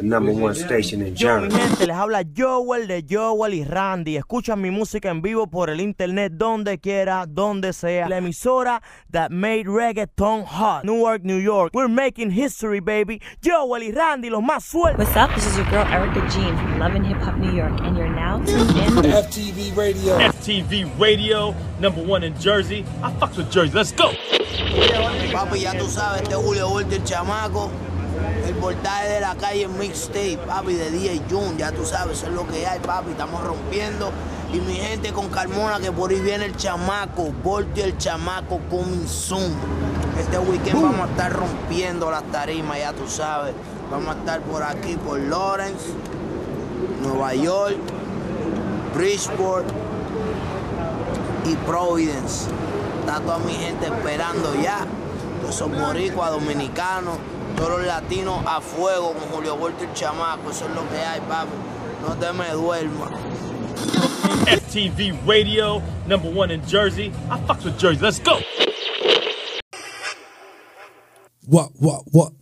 the number one station in Yo, mi Jersey. gente, les habla Joel de Joel y Randy. Escuchan mi música en vivo por el internet, donde quiera, donde sea. La emisora that made reggaeton hot. Newark, New York. We're making history, baby. Joel y Randy, los más sueltos. What's up? This is your girl Erica Jean from Love and Hip Hop New York, and you're now tuned in. FTV Radio. FTV Radio, number one in Jersey. I fucks with Jersey. Let's go. Papi, ya tú sabes, este Julio Volta, el chamaco. El voltaje de la calle mixtape, papi, de DJ June. Ya tú sabes, eso es lo que hay, papi. Estamos rompiendo. Y mi gente con Carmona, que por ahí viene el chamaco. Volti el chamaco coming soon. Este weekend vamos a estar rompiendo las tarimas, ya tú sabes. Vamos a estar por aquí, por Lawrence, Nueva York, Bridgeport y Providence. Está toda mi gente esperando ya. Todos esos boricuas, dominicanos, todos los latinos a fuego con Julio Volta el chamaco. Eso es lo que hay, papi. No te me duermas. FTV Radio, number one in Jersey. I fucks with Jersey. Let's go. What, what, what?